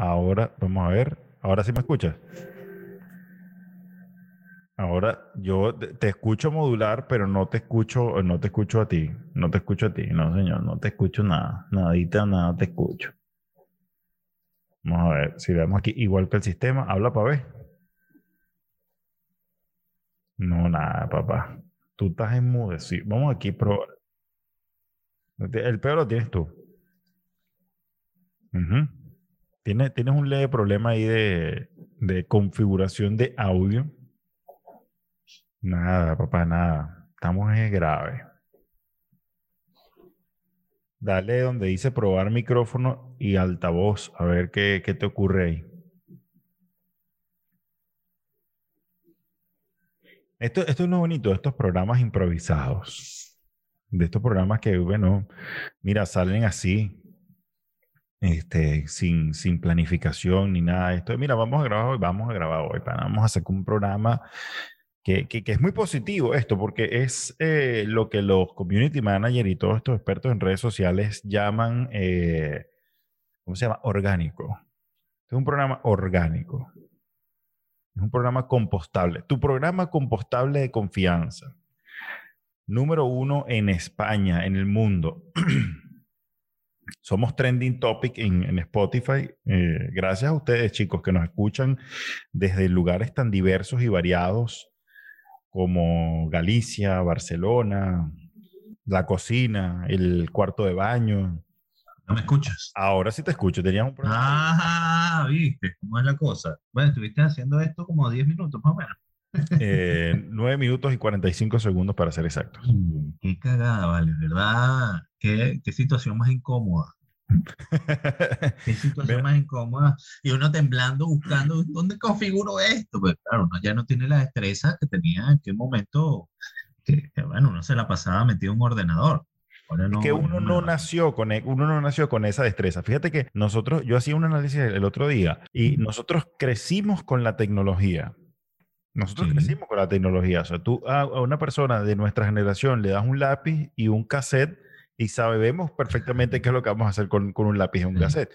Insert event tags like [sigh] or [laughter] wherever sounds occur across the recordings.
Ahora, vamos a ver. Ahora sí me escuchas. Ahora yo te escucho modular, pero no te escucho, no te escucho a ti. No te escucho a ti. No, señor, no te escucho nada. Nadita, nada te escucho. Vamos a ver si vemos aquí, igual que el sistema. Habla para ver. No, nada, papá. Tú estás enmudecido. Vamos aquí probar. El peor lo tienes tú. ¿Tienes, un leve problema ahí de, configuración de audio. Nada, papá, nada. Estamos en grave. Dale donde dice probar micrófono y altavoz, a ver qué, qué te ocurre ahí. Esto, esto es lo bonito de estos programas improvisados. De estos programas que, bueno, mira, salen así, este, sin, sin planificación ni nada de esto. Mira, vamos a grabar hoy, vamos a grabar hoy, vamos a hacer un programa que, que, es muy positivo esto, porque es eh, lo que los community managers y todos estos expertos en redes sociales llaman, eh, ¿cómo se llama? Orgánico. Es un programa orgánico. Es un programa compostable. Tu programa compostable de confianza. Número uno en España, en el mundo. [clears throat] Somos trending topic en, Spotify. Eh, gracias a ustedes, chicos, que nos escuchan desde lugares tan diversos y variados como Galicia, Barcelona, la cocina, el cuarto de baño, ¿No me escuchas? Ahora sí te escucho, tenías un problema. Ah, viste, ¿cómo es la cosa? Bueno, estuviste haciendo esto como 10 minutos más o menos. Eh, 9 minutos y 45 segundos para ser exactos. Qué cagada, vale, ¿verdad? Qué, qué situación más incómoda. [laughs] qué situación más incómoda. Y uno temblando, buscando dónde configuro esto. Pues claro, uno ya no tiene la destreza que tenía en aquel momento, que, que bueno, uno se la pasaba metido en un ordenador que uno no, nació con e, uno no nació con esa destreza. Fíjate que nosotros, yo hacía un análisis el otro día y nosotros crecimos con la tecnología. Nosotros crecimos con la tecnología. O sea, tú a, una persona de nuestra generación le das un lápiz y un cassette y sabemos perfectamente qué es lo que vamos a hacer con, con un lápiz y un cassette.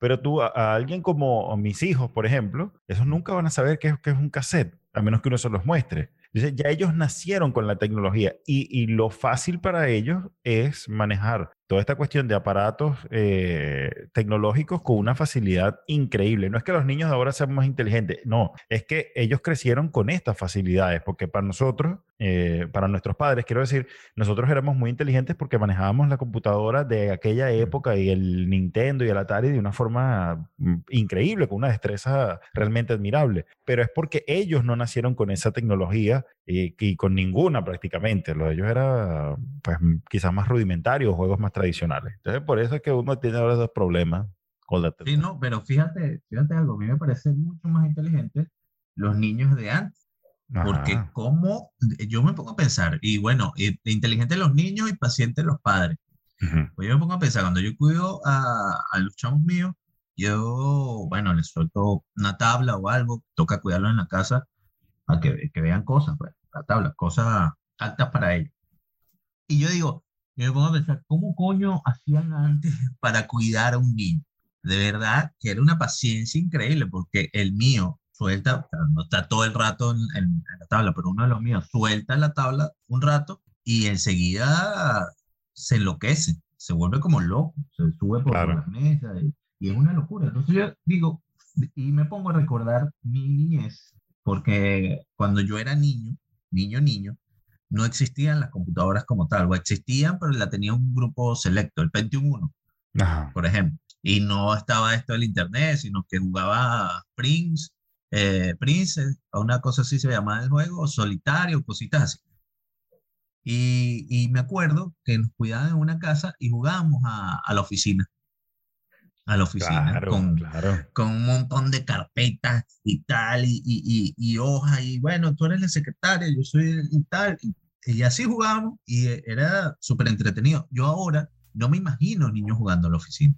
Pero tú, a, alguien como mis hijos, por ejemplo, esos nunca van a saber qué, qué es un cassette, a menos que uno se los muestre. Entonces, ya ellos nacieron con la tecnología y, y, lo fácil para ellos es manejar toda esta cuestión de aparatos eh, tecnológicos con una facilidad increíble. No es que los niños de ahora sean más inteligentes, no, es que ellos crecieron con estas facilidades, porque para nosotros, eh, para nuestros padres, quiero decir, nosotros éramos muy inteligentes porque manejábamos la computadora de aquella época y el Nintendo y el Atari de una forma mm, increíble, con una destreza realmente admirable, pero es porque ellos no nacieron con esa tecnología y, con ninguna prácticamente. Lo de ellos era pues quizás más rudimentario, juegos más tradicionales. Entonces, por eso es que uno tiene ahora esos problemas con la Sí, no, pero fíjate, fíjate algo, a mí me parece mucho más inteligente los niños de antes. Porque como yo me pongo a pensar, y bueno, inteligentes los niños y pacientes los padres. Pues yo me pongo a pensar, cuando yo cuido a, a los chavos míos, yo, bueno, les suelto una tabla o algo, toca cuidarlo en la casa, a que, que vean cosas, pues la tabla, cosas altas para ellos. Y yo digo, yo me pongo a pensar, ¿cómo coño hacían antes para cuidar a un niño? De verdad que era una paciencia increíble, porque el mío suelta, no está todo el rato en, la tabla, pero uno de los míos suelta la tabla un rato y enseguida se enloquece, se vuelve como loco, se sube por la mesa y, y, es una locura. Entonces yo digo, y me pongo a recordar mi niñez, porque cuando yo era niño, niño, niño, no existían las computadoras como tal, o existían, pero la tenía un grupo selecto, el Pentium 1, por ejemplo. Y no estaba esto del Internet, sino que jugaba Prince, eh, Prince, o una cosa así se llamaba el juego, solitario, cositas así. Y, y, me acuerdo que nos cuidaban en una casa y jugábamos a, a la oficina a la oficina con, con un montón de carpetas y tal, y, y, y, hojas, y bueno, tú eres la secretaria, yo soy y tal, y, así jugábamos, y era súper entretenido. Yo ahora no me imagino niños jugando a la oficina.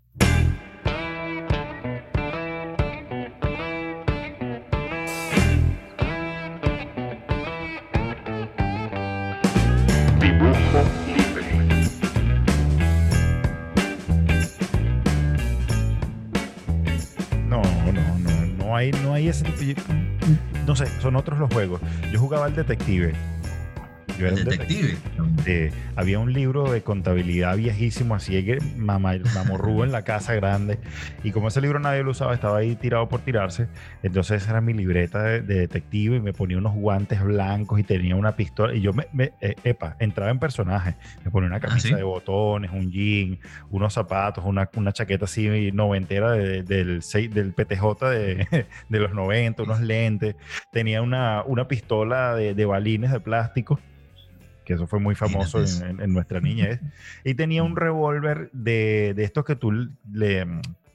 No hay ese tipo. No sé, son otros los juegos. Yo jugaba al detective detective. había un libro de contabilidad viejísimo, así que mamorrubo en la casa grande. Y como ese libro nadie lo usaba, estaba ahí tirado por tirarse. Entonces era mi libreta de, detective y me ponía unos guantes blancos y tenía una pistola. Y yo me, eh, epa, entraba en personaje. Me ponía una ah, camisa de botones, un jean, unos zapatos, una, una chaqueta así noventera del, del PTJ de, de, los 90, unos lentes. Tenía una, una pistola de, de balines de plástico que eso fue muy famoso en, nuestra niñez. [laughs] Y tenía un revólver de, de, estos que tú le...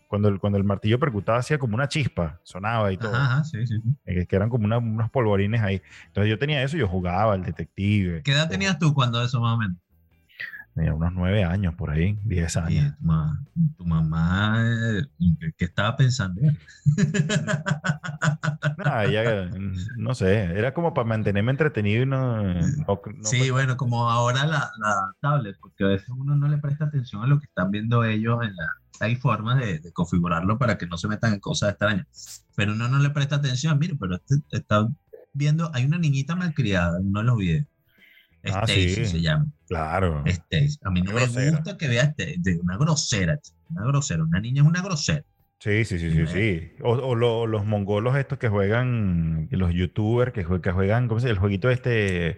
Cuando el, cuando el martillo percutaba hacía como una chispa, sonaba y todo. Ajá, sí, sí, eh, Que eran como unos polvorines ahí. Entonces yo tenía eso, yo jugaba, el detective. ¿Qué edad tenías tú cuando eso más o menos? Tenía unos nueve años por ahí, diez años. tu, mamá, eh, ¿qué estaba pensando? [laughs] no, sé, era como para mantenerme entretenido y no... sí, bueno, como ahora la, la, tablet, porque a veces uno no le presta atención a lo que están viendo ellos en la... Hay formas de, configurarlo para que no se metan en cosas extrañas, pero uno no le presta atención, mire, pero este, está viendo, hay una niñita malcriada en uno de los videos Ah, Stacy se llama. Claro. Stacy. A mí no me gusta que vea de una grosera, una grosera. Una niña es una grosera. Sí, sí, sí, sí, sí. O, los mongolos estos que juegan, los youtubers que, juegan, ¿cómo se? El jueguito este,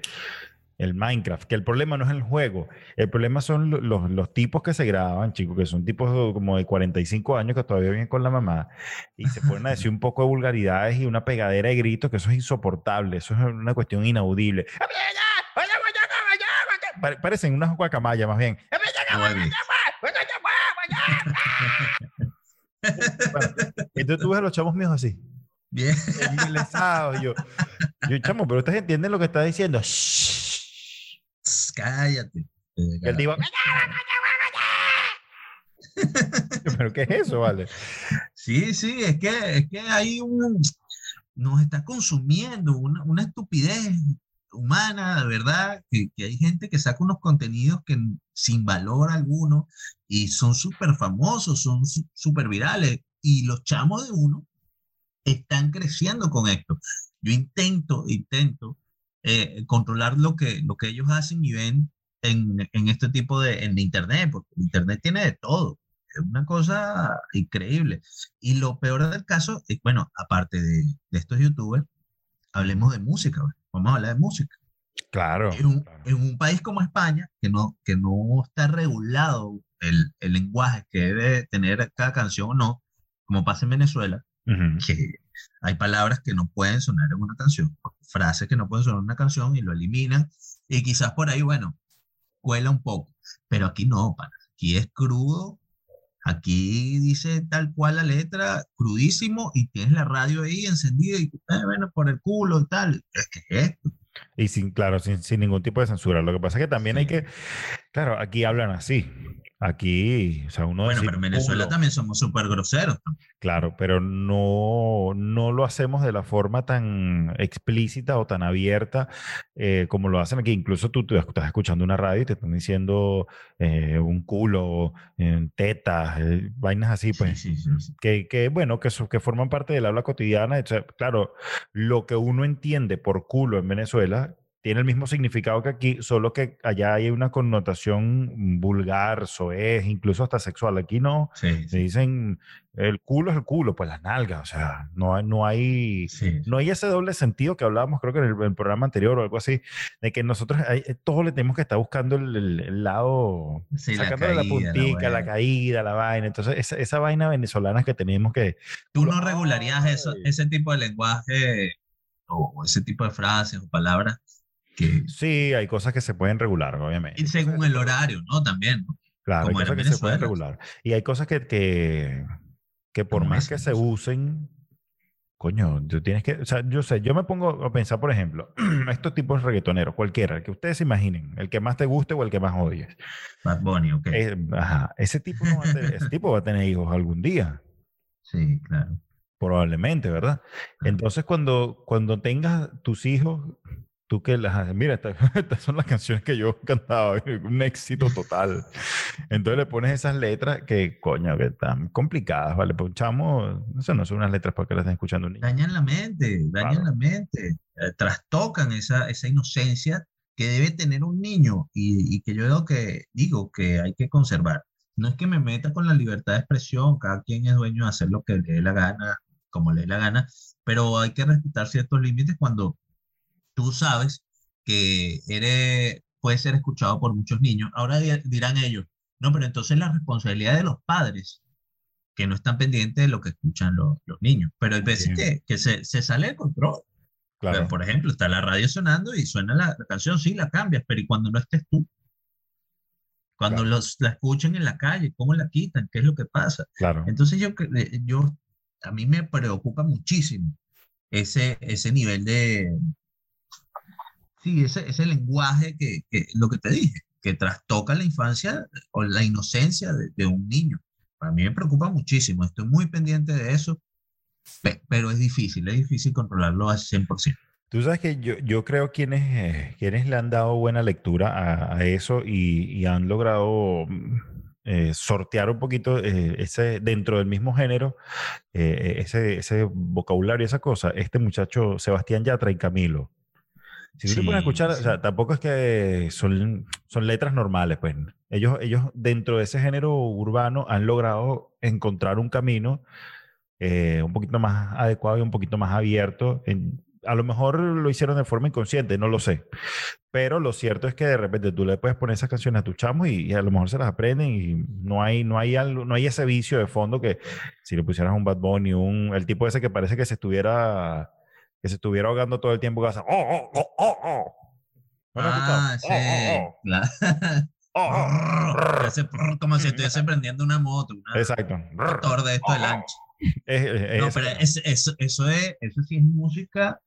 el Minecraft, que el problema no es el juego, el problema son los, los, tipos que se graban, chicos, que son tipos como de 45 años que todavía viven con la mamá y se ponen a decir un poco de vulgaridades y una pegadera de gritos, que eso es insoportable, eso es una cuestión inaudible parecen unas guacamayas más bien. [laughs] [laughs] entonces tú ves a los chavos míos así. Bien. Yo, yo, chamo, pero ustedes entienden lo que está diciendo. Cállate. el tipo, ¿Pero qué es eso, vale? Sí, sí, es que, es que hay un. Nos está consumiendo una, una estupidez humana, de verdad, que, hay gente que saca unos contenidos que sin valor alguno y son súper famosos, son súper virales y los chamos de uno están creciendo con esto. Yo intento, intento eh, controlar lo que, lo que ellos hacen y ven en, en este tipo de en Internet, porque Internet tiene de todo. Es una cosa increíble. Y lo peor del caso, es, bueno, aparte de, de estos youtubers, hablemos de música. Vamos a hablar de música. Claro en, un, país como España, que no, que no está regulado el, el, lenguaje que debe tener cada canción o no, como pasa en Venezuela, que hay palabras que no pueden sonar en una canción, frases que no pueden sonar en una canción y lo eliminan, y quizás por ahí, bueno, cuela un poco, pero aquí no, para. aquí es crudo, aquí dice tal cual la letra, crudísimo, y tienes la radio ahí encendida y, eh, bueno, por el culo y tal, es esto. Y sin, claro, sin, sin, ningún tipo de censura. Lo que pasa es que también hay que, claro, aquí hablan así. Aquí, o sea, uno... Bueno, pero en Venezuela también somos súper groseros. Claro, pero no, no lo hacemos de la forma tan explícita o tan abierta eh, como lo hacen aquí. Incluso tú, tú, estás escuchando una radio y te están diciendo eh, un culo, eh, tetas, vainas así, pues, sí, sí, sí, que, que, bueno, que, que forman parte del habla cotidiana. claro, lo que uno entiende por culo en Venezuela tiene el mismo significado que aquí, solo que allá hay una connotación vulgar, soez, incluso hasta sexual. Aquí no, se dicen el culo es el culo, pues las nalgas, o sea, no, no hay no hay ese doble sentido que hablábamos creo que en el, programa anterior o algo así, de que nosotros hay, eh, todos le tenemos que estar buscando el, lado, sacando la, puntica, la, caída, la vaina, entonces esa, esa, vaina venezolana que tenemos que... ¿Tú no regularías eso, ese tipo de lenguaje o ese tipo de frases o palabras? Sí, hay cosas que se pueden regular, obviamente. Y según el horario, ¿no? También. Claro, hay cosas que se pueden regular. Y hay cosas que, que, que por más que se usen, coño, tú tienes que, o sea, yo sé, yo me pongo a pensar, por ejemplo, [clears throat] estos tipos de reggaetoneros, cualquiera, el que ustedes se imaginen, el que más te guste o el que más odies. Bad Bunny, ok. Eh, ajá, ese tipo, no va a tener, ese tipo va a tener hijos algún día. Sí, claro. Probablemente, ¿verdad? Entonces, cuando, cuando tengas tus hijos, tú que las mira, [laughs] estas, son las canciones que yo [laughs] cantaba, un éxito total. Entonces le pones esas letras que, coño, que están complicadas, ¿vale? Pues chamo, eso no son unas letras para que las estén escuchando un niño. Dañan la mente, dañan la mente, eh, trastocan esa, esa inocencia que debe tener un niño y, y que yo digo que, digo que hay que conservar. No es que me meta con la libertad de expresión, cada quien es dueño de hacer lo que le dé la gana, como le dé la gana, pero hay que respetar ciertos límites cuando tú sabes que eres, puede ser escuchado por muchos niños. Ahora dirán ellos, no, pero entonces la responsabilidad de los padres que no están pendientes de lo que escuchan los, los niños. Pero hay veces que, que se, se, sale de control. Claro. por ejemplo, está la radio sonando y suena la, canción, sí, la cambias, pero ¿y cuando no estés tú? Cuando los, la escuchen en la calle, ¿cómo la quitan? ¿Qué es lo que pasa? Claro. Entonces yo, eh, yo, a mí me preocupa muchísimo ese, ese nivel de, sí, ese, ese lenguaje que, que, lo que te dije, que trastoca la infancia o la inocencia de, de un niño. Para mí me preocupa muchísimo, estoy muy pendiente de eso, pero es difícil, es difícil controlarlo al 100%. Tú sabes que yo, yo creo quienes, eh, quienes le han dado buena lectura a, a eso y, y, han logrado mm, eh, sortear un poquito eh, ese dentro del mismo género, eh, ese, ese vocabulario, esa cosa, este muchacho Sebastián Yatra y Camilo. Si tú sí, te puedes escuchar, sí. o sea, tampoco es que son, son letras normales, pues. Ellos, ellos dentro de ese género urbano han logrado encontrar un camino eh, un poquito más adecuado y un poquito más abierto. En, a lo mejor lo hicieron de forma inconsciente, no lo sé. Pero lo cierto es que de repente tú le puedes poner esas canciones a tu chamo y, y, a lo mejor se las aprenden y no hay, no, hay algo, no hay ese vicio de fondo que si le pusieras un Bad Bunny, un, el tipo ese que parece que se estuviera, que se estuviera ahogando todo el tiempo, que hace, oh, oh, oh, oh, oh. ah, sí. Oh, oh, oh. [laughs] como si [laughs] estuviese prendiendo una moto. Una, Exacto. Un motor de esto de lancha. No, pero es, eso, eso, es, eso sí es música.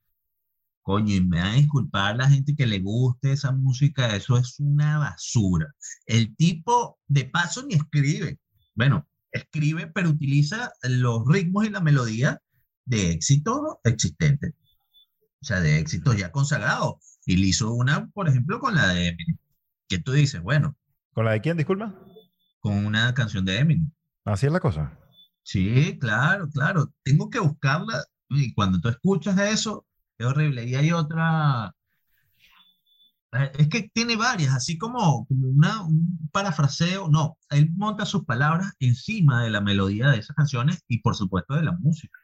Coño, y me van a disculpar la gente que le guste esa música, eso es una basura. El tipo, de paso, ni escribe. Bueno, escribe, pero utiliza los ritmos y la melodía de éxito existente. O sea, de éxitos ya consagrados. Y le hizo una, por ejemplo, con la de Eminem. Que tú dices, bueno. ¿Con la de quién, disculpa? Con una canción de Eminem. Así es la cosa. Sí, claro, claro. Tengo que buscarla y cuando tú escuchas eso, es horrible. Y hay otra, eh, es que tiene varias, así como, como una, un parafraseo, no, él monta sus palabras encima de la melodía de esas canciones y por supuesto de la música.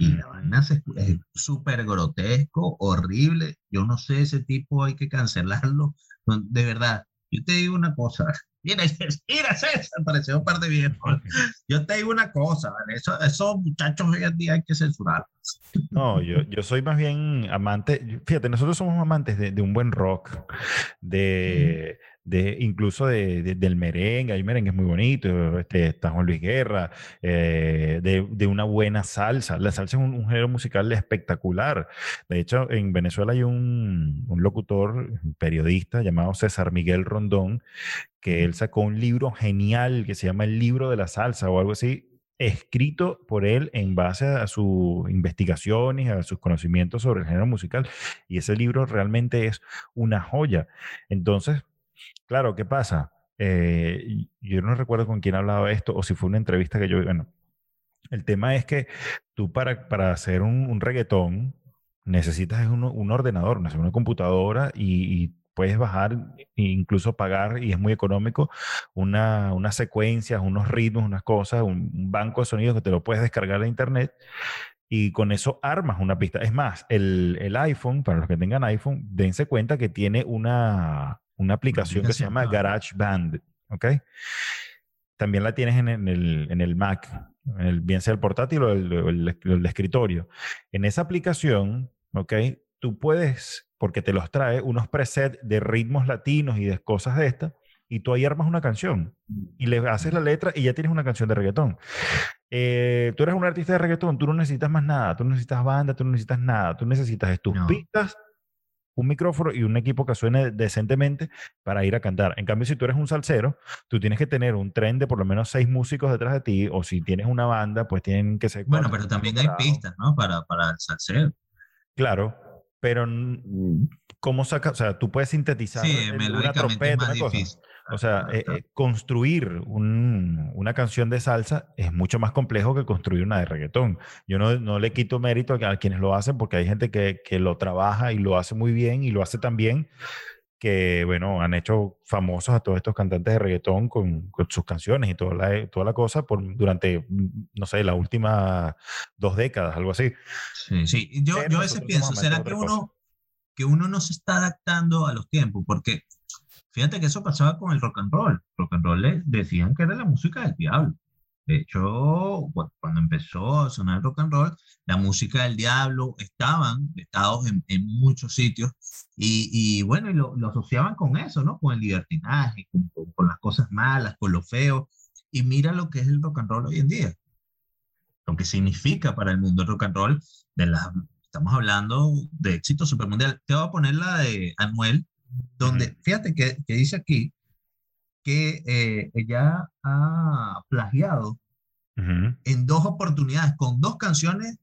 Y la vaina es súper grotesco, horrible. Yo no sé, ese tipo hay que cancelarlo. De verdad, yo te digo una cosa, [laughs] Mira, mira César, pareció un par de viejos. [laughs] Yo te digo una cosa, ¿vale? Eso, esos muchachos hoy en día hay que censurarlos. No, yo, yo soy más bien amante, fíjate, nosotros somos amantes de, de un buen rock, de, de incluso de, de, del merengue, hay merengue es muy bonito, este, está Juan Luis Guerra, eh, de, de, una buena salsa. La salsa es un, un, género musical espectacular. De hecho, en Venezuela hay un, un locutor, un periodista llamado César Miguel Rondón, que él sacó un libro genial que se llama El libro de la salsa o algo así, escrito por él en base a sus investigaciones, a sus conocimientos sobre el género musical. Y ese libro realmente es una joya. Entonces, claro, ¿qué pasa? Eh, yo no recuerdo con quién hablaba esto o si fue una entrevista que yo, bueno, el tema es que tú para, para hacer un, un reggaetón necesitas un, un ordenador, una computadora y, puedes bajar e incluso pagar, y es muy económico, una, unas secuencias, unos ritmos, unas cosas, un, un, banco de sonidos que te lo puedes descargar de internet y con eso armas una pista. Es más, el, el iPhone, para los que tengan iPhone, dense cuenta que tiene una, una aplicación que se llama GarageBand, ¿ok? También la tienes en, en, el, en el Mac, en el, bien sea el portátil o el, el, el escritorio. En esa aplicación, ¿ok? Tú puedes porque te los trae unos presets de ritmos latinos y de cosas de estas, y tú ahí armas una canción y le haces la letra y ya tienes una canción de reggaetón. Eh, tú eres un artista de reggaetón, tú no necesitas más nada, tú no necesitas banda, tú no necesitas nada, tú necesitas tus no. pistas, un micrófono y un equipo que suene decentemente para ir a cantar. En cambio, si tú eres un salsero, tú tienes que tener un tren de por lo menos seis músicos detrás de ti, o si tienes una banda, pues tienen que ser... Bueno, pero también hay pistas, ¿no? Para, para el salsero. Claro, pero ¿cómo saca? O sea, tú puedes sintetizar una trompeta, una cosa. O sea, eh, eh, construir una canción de salsa es mucho más complejo que construir una de reggaetón. Yo no, no le quito mérito a, quienes lo hacen porque hay gente que, que, lo trabaja y lo hace muy bien y lo hace tan bien que, bueno, han hecho famosos a todos estos cantantes de reggaetón con, sus canciones y toda la, toda la cosa por, durante, no sé, las últimas dos décadas, algo así. Sí, sí. Yo, yo a veces pienso, ¿será que uno, que uno no se está adaptando a los tiempos? Porque Fíjate que eso pasaba con el rock and roll. Rock and roll decían que era la música del diablo. De hecho, cuando empezó a sonar rock and roll, la música del diablo estaban estados en, en muchos sitios y, y bueno, y lo, lo, asociaban con eso, ¿no? Con el libertinaje, con, con, las cosas malas, con lo feo. Y mira lo que es el rock and roll hoy en día. Lo que significa para el mundo el rock and roll, de la, estamos hablando de éxito supermundial. Te voy a poner la de Anuel, donde, fíjate que, que, dice aquí que eh, ella ha plagiado en dos oportunidades, con dos canciones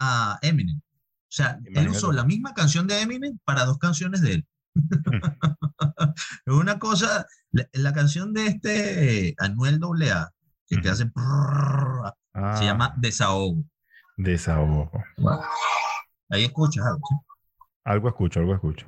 a Eminem. O sea, él usó la misma canción de Eminem para dos canciones de él. es [laughs] una cosa, la, canción de este Anuel AA, que te hace, se ah. llama Desahogo. Desahogo. Ahí escuchas algo. Algo escucho, algo escucho.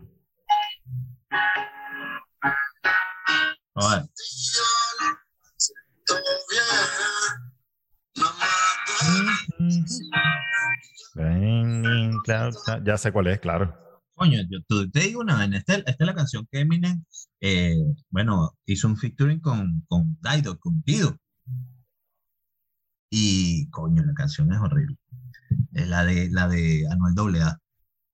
Ya sé cuál es, claro. Coño, yo te digo una esta, esta es la canción que Eminem, eh, bueno, hizo un featuring con, con Dido, con Dido. Y, coño, la canción es horrible. Es la de, la de Anuel AA.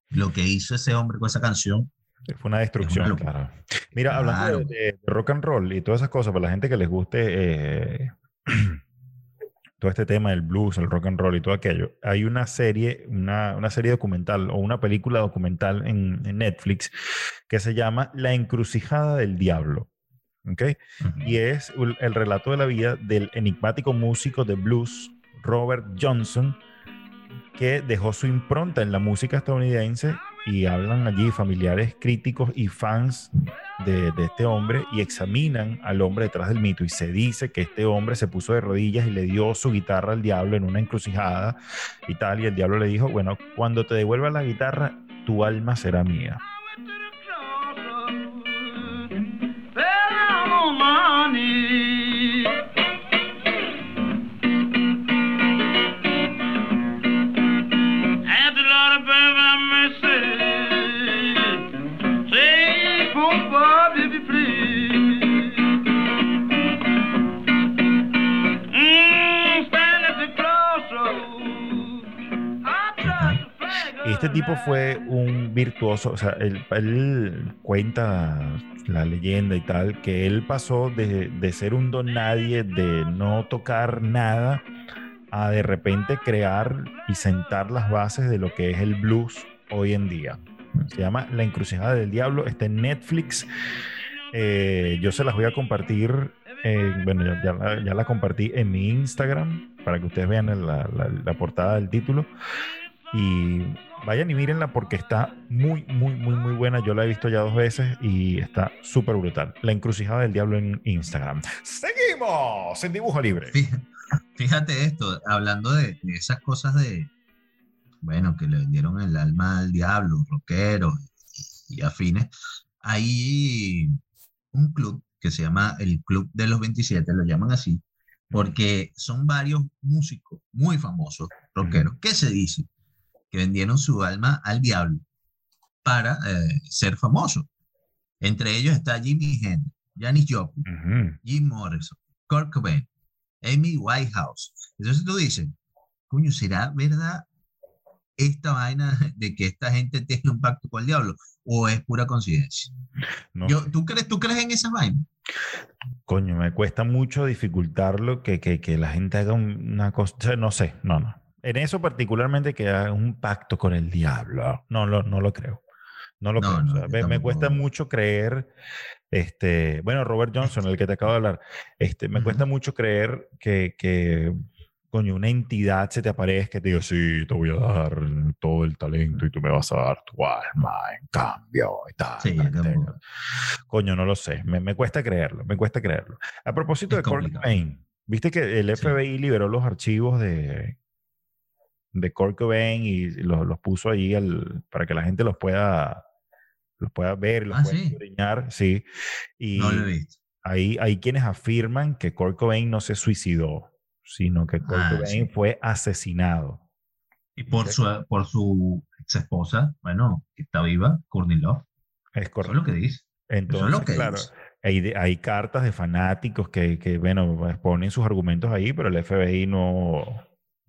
Lo que hizo ese hombre con esa canción fue una destrucción, claro. Mira, hablando de, rock and roll y todas esas cosas, para la gente que les guste eh, [clears throat] todo este tema del blues, el rock and roll y todo aquello, hay una serie, una, una serie documental o una película documental en, Netflix que se llama La encrucijada del diablo. Y es el relato de la vida del enigmático músico de blues Robert Johnson, que dejó su impronta en la música estadounidense y hablan allí familiares críticos y fans de, este hombre y examinan al hombre detrás del mito y se dice que este hombre se puso de rodillas y le dio su guitarra al diablo en una encrucijada y tal y el diablo le dijo, bueno, cuando te devuelva la guitarra, tu alma será mía. Tipo fue un virtuoso, o sea, él, cuenta la leyenda y tal, que él pasó de, de, ser un don nadie, de no tocar nada, a de repente crear y sentar las bases de lo que es el blues hoy en día. Se llama La Encrucijada del Diablo, está en Netflix. Eh, yo se las voy a compartir, eh, bueno, ya, ya, la compartí en mi Instagram para que ustedes vean la, la, la portada del título. Y Vayan y mírenla porque está muy, muy, muy, muy buena. Yo la he visto ya dos veces y está súper brutal. La encrucijada del diablo en Instagram. Seguimos en dibujo libre. Fíjate esto, hablando de, esas cosas de, bueno, que le vendieron el alma al diablo, rockeros y, y afines. Hay un club que se llama el Club de los 27, lo llaman así, porque son varios músicos muy famosos, rockeros. ¿Qué se dice? Que vendieron su alma al diablo para eh, ser famosos. Entre ellos está Jimmy Hendrix, Janis Joplin, Jim Morrison, Kurt Cobain, Amy Whitehouse. Entonces tú dices, coño, ¿será verdad esta vaina de que esta gente tenga un pacto con el diablo? ¿O es pura coincidencia? Yo, ¿tú, crees, ¿Tú crees en esas vainas? Coño, me cuesta mucho dificultarlo que, que, que la gente haga una cosa, no sé, no, no. En eso particularmente que haga un pacto con el diablo. No, no, no lo creo. No lo creo. me, cuesta mucho creer, este, bueno, Robert Johnson, el que te acabo de hablar, este, me cuesta mucho creer que, que coño, una entidad se te aparezca y te diga, sí, te voy a dar todo el talento y tú me vas a dar tu alma en cambio y tal. Sí, coño, no lo sé. Me, me, cuesta creerlo, me cuesta creerlo. A propósito de Kurt Cobain, viste que el FBI liberó los archivos de, de Kurt Cobain y los, los puso ahí para que la gente los pueda, los pueda ver, los ah, pueda sí. sí. Y no lo he visto. Hay quienes afirman que Kurt Cobain no se suicidó sino que Kurt ah, Cobain fue asesinado. Y por su, por su ex esposa, bueno, que está viva, Courtney Love. Es correcto. Eso es lo que dice. Entonces, lo que claro, Hay, hay, cartas de fanáticos que, que, bueno, pues, ponen sus argumentos ahí, pero el FBI no,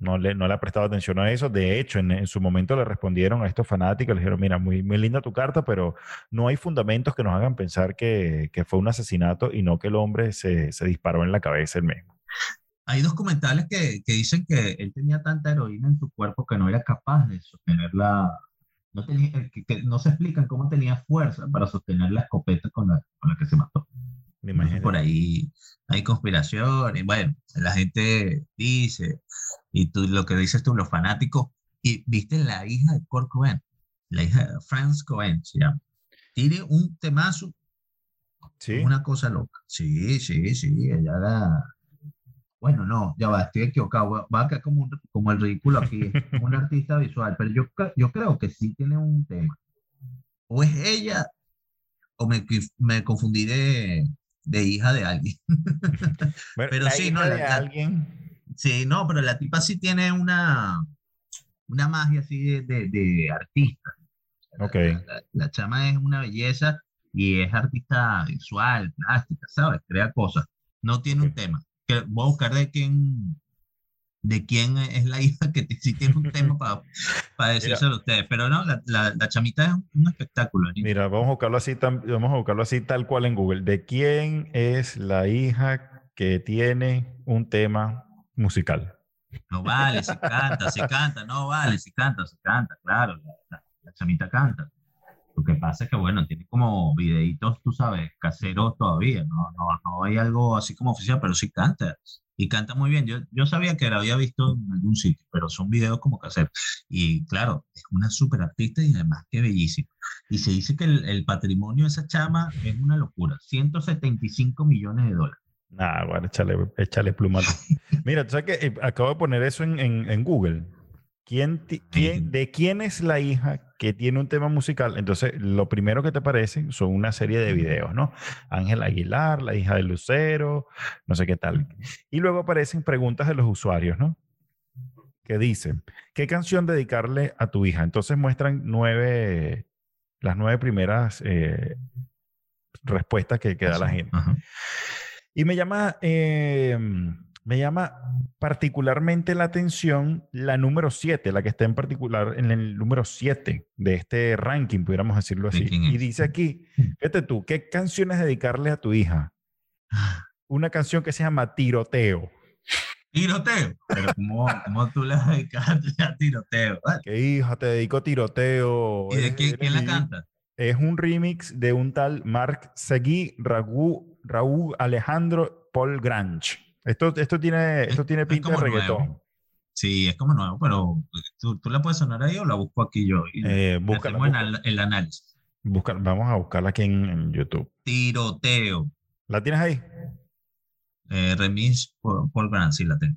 no, le, no le ha prestado atención a eso. De hecho, en, su momento le respondieron a estos fanáticos, le dijeron, mira, muy, muy linda tu carta, pero no hay fundamentos que nos hagan pensar que, que fue un asesinato y no que el hombre se, se disparó en la cabeza él mismo hay documentales que, que, dicen que él tenía tanta heroína en su cuerpo que no era capaz de sostenerla, no, no se explican cómo tenía fuerza para sostener la escopeta con la, con la que se mató. Me imagino. Por ahí hay conspiraciones, bueno, la gente dice, y tú lo que dices tú, los fanáticos, y viste la hija de Kurt Cobain, la hija de Franz Cohen se llama, tiene un temazo, ¿Sí? una cosa loca. Sí, sí, sí, ella era bueno, no, ya va, estoy equivocado, va a quedar como, como el ridículo aquí, [laughs] un artista visual, pero yo, yo creo que sí tiene un tema. O es ella, o me, me confundí de, de hija de alguien. [laughs] pero sí, no, la, alguien. Sí, no, pero la tipa sí tiene una, una magia así de, de, de artista. Ok. La, chama es una belleza y es artista visual, plástica, ¿sabes? Crea cosas. No tiene un tema que voy a buscar de quién, de quién es la hija que sí tiene un tema [laughs] para, para decírselo a ustedes. Pero no, la, la, chamita es un espectáculo. Mira, vamos a buscarlo así, vamos a buscarlo así tal cual en Google. ¿De quién es la hija que tiene un tema musical? No vale, si canta, si canta, no vale, si canta, si canta, claro, la chamita canta. Lo que pasa es que, bueno, tiene como videitos, tú sabes, caseros todavía, ¿no? No, no hay algo así como oficial, pero sí canta. Y canta muy bien. Yo, yo sabía que la había visto en algún sitio, pero son videos como caseros. Y claro, es una súper artista y además qué bellísimo. Y se dice que el, el, patrimonio de esa chama es una locura. 175 millones de dólares. Ah, bueno, échale, échale pluma. [laughs] Mira, tú sabes que eh, acabo de poner eso en, en, en Google. ¿Quién, quién, ¿De quién es la hija que tiene un tema musical, entonces lo primero que te aparece son una serie de videos, ¿no? Ángel Aguilar, la hija de Lucero, no sé qué tal. Y luego aparecen preguntas de los usuarios, ¿no? Que dicen, ¿qué canción dedicarle a tu hija? Entonces muestran nueve, las nueve primeras eh, respuestas que, que da la gente. Y me llama... Eh, me llama particularmente la atención la número 7, la que está en particular en el número 7 de este ranking, pudiéramos decirlo así. Y dice aquí, fíjate tú, ¿qué canciones dedicarle a tu hija? Una canción que se llama Tiroteo. ¿Tiroteo? Pero ¿cómo, cómo tú le dedicas a tiroteo? ¿Qué hija? Te dedico a tiroteo. ¿Y de quién, quién la canta? Es un remix de un tal Mark Seguí, Raúl, Raúl Alejandro Paul Grange. Esto, esto tiene, esto tiene pinta de reggaetón. Sí, es como nuevo, pero tú, tú, la puedes sonar ahí o la busco aquí yo. Eh, búscala, en el, análisis. vamos a buscarla aquí en, YouTube. Tiroteo. ¿La tienes ahí? Eh, Remix Paul, Grant, sí la tengo.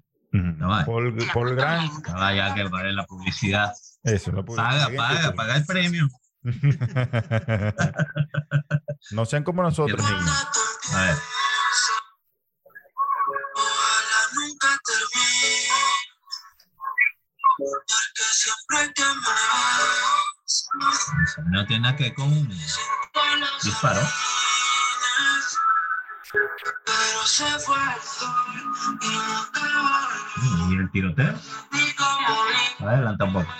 Paul, Paul Grant. Vaya que vale la publicidad. Eso, la publicidad. Paga, paga, paga el premio. [laughs] no sean como [laughs] nosotros. A ver. No tiene nada que ver con disparo. ¿Y el tiroteo? Adelanta un poco.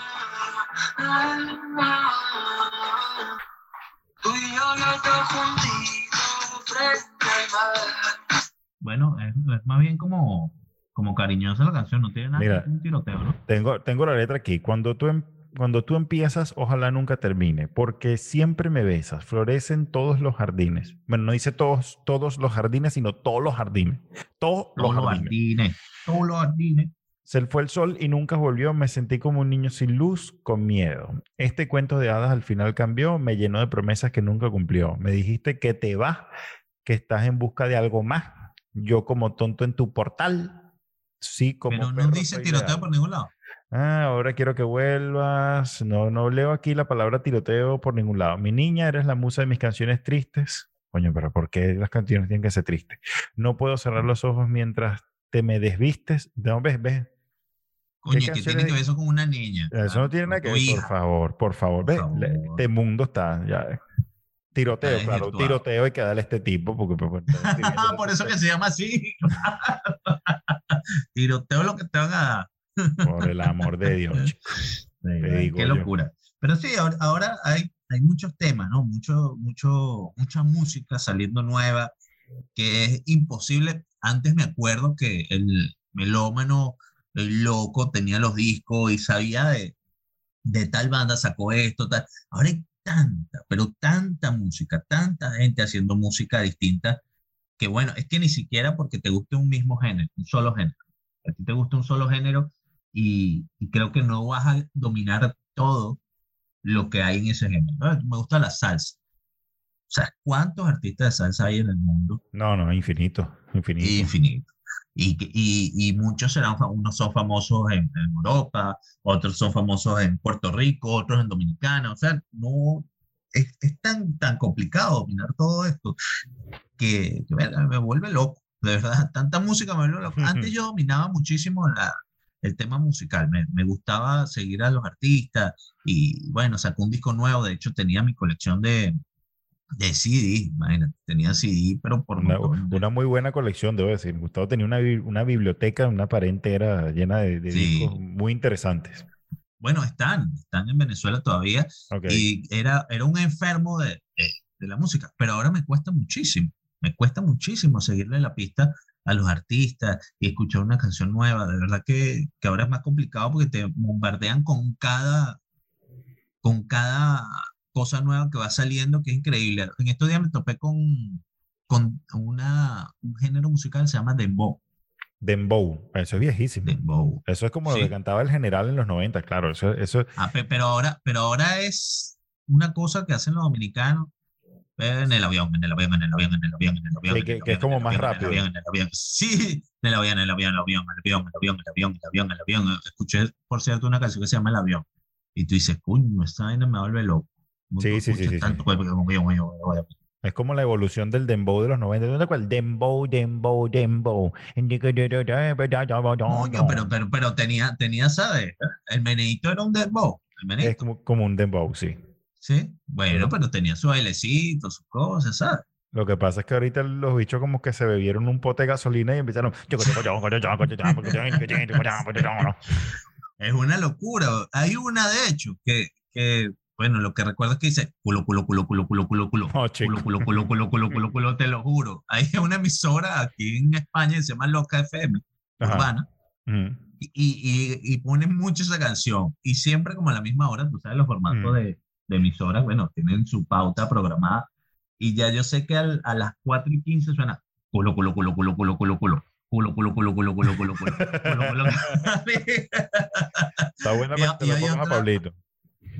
Bueno, es más bien como como cariñosa la canción, no tiene nada Mira, un tiroteo, ¿no? Tengo, tengo la letra aquí. Cuando tú, em, cuando tú empiezas, ojalá nunca termine, porque siempre me besas, florecen todos los jardines. Bueno, no dice todos, todos los jardines, sino todos los jardines. Todos, los jardines. Todos los jardines. Se fue el sol y nunca volvió. Me sentí como un niño sin luz, con miedo. Este cuento de hadas al final cambió, me llenó de promesas que nunca cumplió. Me dijiste que te vas, que estás en busca de algo más. Yo como tonto en tu portal. Sí, como Pero no dice tiroteo por ningún lado. Ah, ahora quiero que vuelvas. No, no leo aquí la palabra tiroteo por ningún lado. Mi niña, eres la musa de mis canciones tristes. Coño, pero ¿por qué las canciones tienen que ser tristes? No puedo cerrar los ojos mientras te me desvistes. No, ves, ves, Coño, que tiene que ver eso con una niña? Eso no tiene nada que ver, por favor, por favor. Ve, este mundo está ya. Tiroteo, claro, tiroteo hay que darle a este tipo. Porque, pues, [laughs] por eso que se llama así. [laughs] tiroteo lo que te van a dar. por el amor de Dios. [laughs] qué locura. Pero sí, ahora, hay, hay muchos temas, ¿no? Mucho, mucho, mucha música saliendo nueva que es imposible. Antes me acuerdo que el melómano el loco, tenía los discos y sabía de, de tal banda sacó esto, tal. Ahora hay tanta, pero tanta música, tanta gente haciendo música distinta, que bueno, es que ni siquiera porque te guste un mismo género, un solo género. A ti te gusta un solo género y, creo que no vas a dominar todo lo que hay en ese género. Me gusta la salsa. O sea, ¿cuántos artistas de salsa hay en el mundo? No, no, infinito, infinito. Infinito y, y, muchos serán, unos son famosos en, Europa, otros son famosos en Puerto Rico, otros en Dominicana, o sea, no, es, es tan, tan complicado dominar todo esto que, me, vuelve loco, de verdad, [laughs] tanta música me vuelve loco. Antes yo dominaba muchísimo la, el tema musical, me, me, gustaba seguir a los artistas y bueno, sacó un disco nuevo, de hecho tenía mi colección de, de CD, imagínate, tenía CD, pero por una, una, muy buena colección, debo decir. Gustavo tenía una, una biblioteca, una pared entera llena de, discos muy interesantes. Bueno, están, están en Venezuela todavía. Y era, era un enfermo de, de, la música, pero ahora me cuesta muchísimo. Me cuesta muchísimo seguirle la pista a los artistas y escuchar una canción nueva. De verdad que, que ahora es más complicado porque te bombardean con cada, con cada cosa nueva que va saliendo que es increíble. En estos días me topé con, con una, un género musical que se llama Dembow. Dembow, eso es viejísimo. Dembow. Eso es como sí. lo que cantaba el general en los 90, claro. Eso, eso... Ah, pero, ahora, pero ahora es una cosa que hacen los dominicanos en el avión, en el avión, en el avión, en el avión, en el avión. Que, en el avión, que es como más rápido. En el avión, en el avión. Sí, en el avión, en el avión, en el avión, en el avión, en el avión, en el avión, en el avión. Escuché, por cierto, una canción que se llama El avión. Y tú dices, coño, esta vaina me vuelve loco. Sí, sí, sí, sí. Es como la evolución del dembow de los 90. ¿Dónde cuál? Dembow, dembow, dembow. No, pero, pero, pero tenía, tenía, ¿sabes? El meneito era un dembow. El Es como, como un dembow, sí. Sí, bueno, pero tenía su bailecito, sus cosas, ¿sabes? Lo que pasa es que ahorita los bichos como que se bebieron un pote de gasolina y empezaron... es una locura. Hay una, de hecho, que, que bueno, lo que recuerdo es que dice culo, culo, culo, culo, culo, culo, culo, culo, culo, culo, culo, culo, culo, culo, culo, te lo juro. Hay una emisora aquí en España que se llama Loca FM, urbana, y, y, y ponen mucho esa canción. Y siempre como a la misma hora, tú sabes los formatos de, de emisoras, bueno, tienen su pauta programada. Y ya yo sé que a las 4 y 15 suena culo, culo, culo, culo, culo, culo, culo culo, culo, culo, culo, culo, culo, culo, culo, Está buena para que a Pablito.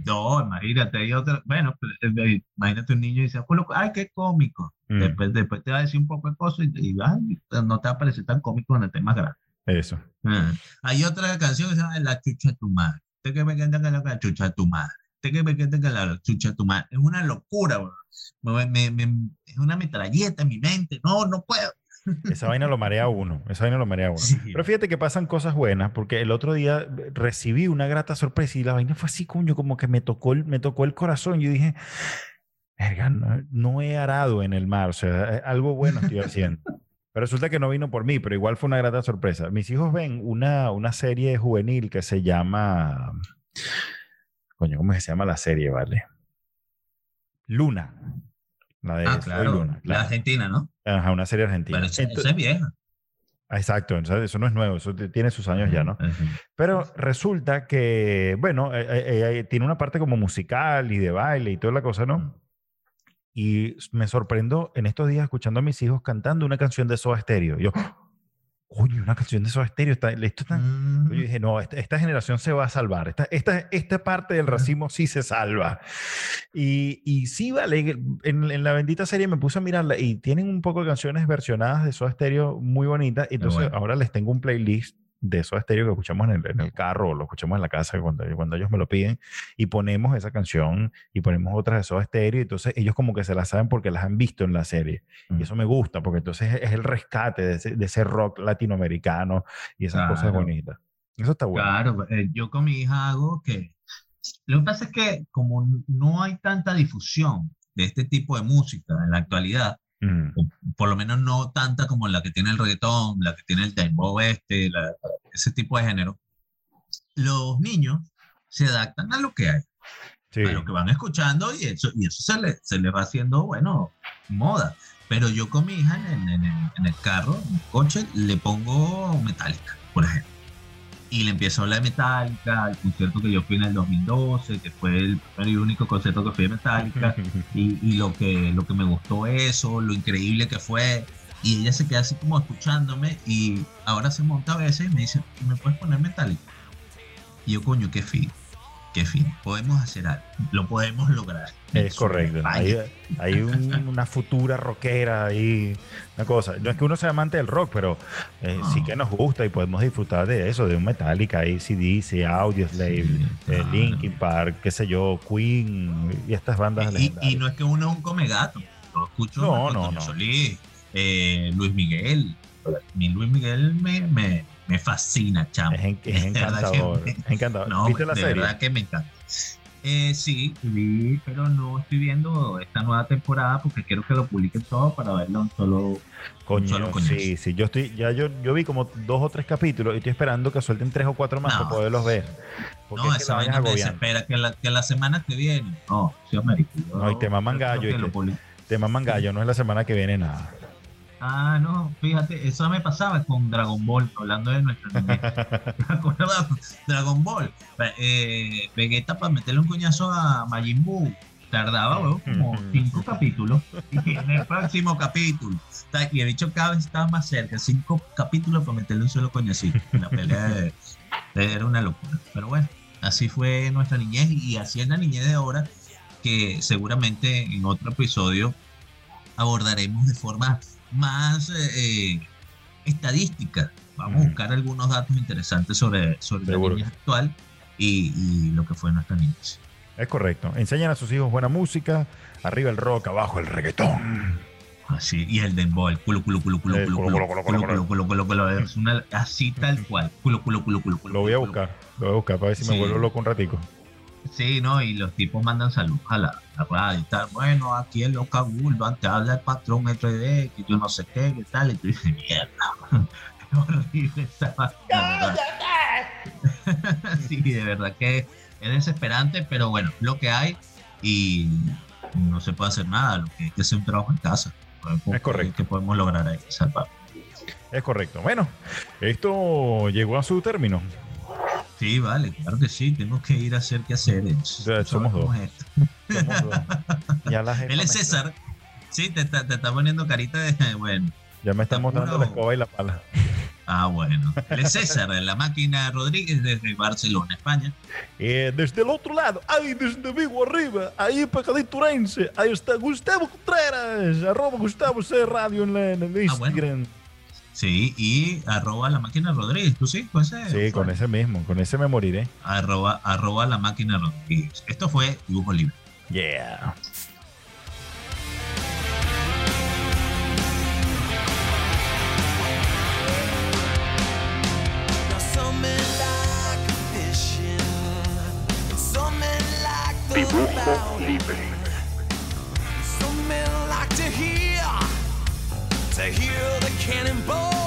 No, imagínate, hay otra, bueno, pues, eh, imagínate un niño y dice, ay, qué cómico. Mm. Después, después te va a decir un poco de cosas y, ay, no te va a parecer tan cómico cuando estés más grande. Eso. Ah. Hay otra canción que se llama La chucha de tu madre. Te que me queda la chucha de tu madre. Te que me queda la chucha de tu madre. Es una locura, me, me, me, es una metralleta en mi mente. No, no puedo. Esa vaina lo marea uno, esa vaina lo marea uno. Pero fíjate que pasan cosas buenas, porque el otro día recibí una grata sorpresa y la vaina fue así, coño, como que me tocó el, me tocó el corazón. Yo dije, no, no he arado en el mar, o sea, eh, algo bueno estoy haciendo. [laughs] Pero resulta que no vino por mí, pero igual fue una grata sorpresa. Mis hijos ven una, una serie juvenil que se llama... Coño, ¿cómo se llama la serie, vale? Luna. La de ah, claro. La Argentina, ¿no? Ajá, una serie argentina. Pero esa, es vieja. Exacto, eso no es nuevo, eso tiene sus años ya, ¿no? Pero resulta que, bueno, eh, eh, eh, tiene una parte como musical y de baile y toda la cosa, ¿no? Y me sorprendo en estos días escuchando a mis hijos cantando una canción de Soda Stereo. Yo, coño, una canción de Soda Stereo, está, esto está... Yo dije, no, esta, generación se va a salvar, esta, esta, esta parte del racismo sí se salva. Y, y sí, vale, en, en, la bendita serie me puse a mirarla y tienen un poco de canciones versionadas de Soda Stereo muy bonitas, entonces ahora les tengo un playlist de esos estéreo que escuchamos en el, carro o lo escuchamos en la casa cuando, cuando ellos me lo piden y ponemos esa canción y ponemos otras de esos estéreo entonces ellos como que se la saben porque las han visto en la serie y mm. eso me gusta porque entonces es, el rescate de ese, de ese, rock latinoamericano y esas cosas bonitas. Eso está bueno. Claro, eh, yo con mi hija hago que... Lo que pasa es que como no hay tanta difusión de este tipo de música en la actualidad, Mm. Por lo menos no tanta como la que tiene el reggaetón, la que tiene el dembow este, ese tipo de género. Los niños se adaptan a lo que hay, a lo que van escuchando y eso, y eso se, le, se le va haciendo, bueno, moda. Pero yo con mi hija en, en, en el carro, en el coche, le pongo Metallica, por ejemplo y le empiezo a hablar de Metallica, el concierto que yo fui en el 2012, que fue el primer y único concierto que fui de Metallica, [laughs] y, y, lo, que, lo que me gustó eso, lo increíble que fue, y ella se queda así como escuchándome, y ahora se monta a veces y me dice, ¿me puedes poner Metallica? Y yo, coño, qué fin qué fin, podemos hacer algo, lo podemos lograr. Es correcto, hay, hay [laughs] una futura rockera ahí, una cosa. No es que uno sea amante del rock, pero eh, sí que nos gusta y podemos disfrutar de eso, de un Metallica, ACDC, Audioslave, eh, Linkin Park, qué sé yo, Queen y estas bandas. Y, y no es que uno es un come gato, lo escucho no, no, no. Solís, eh, Luis Miguel. Mi Luis Miguel me, me me fascina, chamo. Es, [laughs] encantador. es encantador. No, ¿Viste la de verdad que me encanta. Eh, sí, vi, pero no estoy viendo esta nueva temporada porque quiero que lo publiquen todo para verlo en solo. Coño, sí, sí. Yo estoy, ya yo, yo vi como dos o tres capítulos y estoy esperando que suelten tres o cuatro más para poderlos ver. No, esa vaina me desespera que la, que la semana que viene. No, sí, América. No, y te maman gallo. Y te maman gallo, no es la semana que viene nada. Ah, no, fíjate, eso me pasaba con Dragon Ball, hablando de nuestra niñez. [laughs] Dragon Ball. Eh, Vegeta para meterle un coñazo a Majin Buu tardaba como cinco capítulos. [laughs] Y en el próximo capítulo. Y he dicho cada vez estaba más cerca cinco capítulos para meterle un solo coñacito. La pelea era una locura. Pero bueno así fue nuestra niñez y así es la niñez de ahora que seguramente en otro episodio abordaremos de forma más eh, eh, estadística. Vamos a buscar algunos datos interesantes sobre, sobre la niñez actual y, lo que fue nuestra niñez. Es correcto. Enseñan a sus hijos buena música, arriba el rock, abajo el reggaetón. Así, y el dembow, el culo, culo, culo, culo, culo, culo, culo, culo, culo, culo, culo, es una, así tal cual, culo, culo, culo, culo, Lo voy a buscar, lo voy a buscar para ver si me vuelvo loco un ratico. Sí, ¿no? Y los tipos mandan salud a la, radio y tal. Bueno, aquí en Loca Bulba te habla el patrón de que yo no sé qué, qué tal. Y tú dices, mierda. [laughs] horrible esta [laughs] [laughs] Sí, de verdad que es desesperante, pero bueno, lo que hay y no se puede hacer nada. Lo que hay que hacer un trabajo en casa. Es correcto. Que podemos lograr ahí, salvar. Es correcto. Bueno, esto llegó a su término. Sí, vale, claro que sí. Tengo que ir a hacer qué hacer. somos, dos. somos dos. Él es César. Sí, te está, te está poniendo carita de. [laughs] Bueno. Ya me está mostrando la escoba y la pala. Ah, bueno. Él es César, de la máquina Rodríguez desde Barcelona, España. Eh, desde el otro lado, ahí desde Vigo arriba, ahí pegadito Turense, ahí está Gustavo Contreras, arroba Gustavo C Radio en, la, en el ah, Instagram. Sí, y arroba la máquina Rodríguez, ¿tú sí? Con ese, sí, con ese mismo, con ese me moriré. Arroba, arroba la máquina Rodríguez. Esto fue Dibujo Libre. Yeah. Dibujo Libre. to hear the cannonball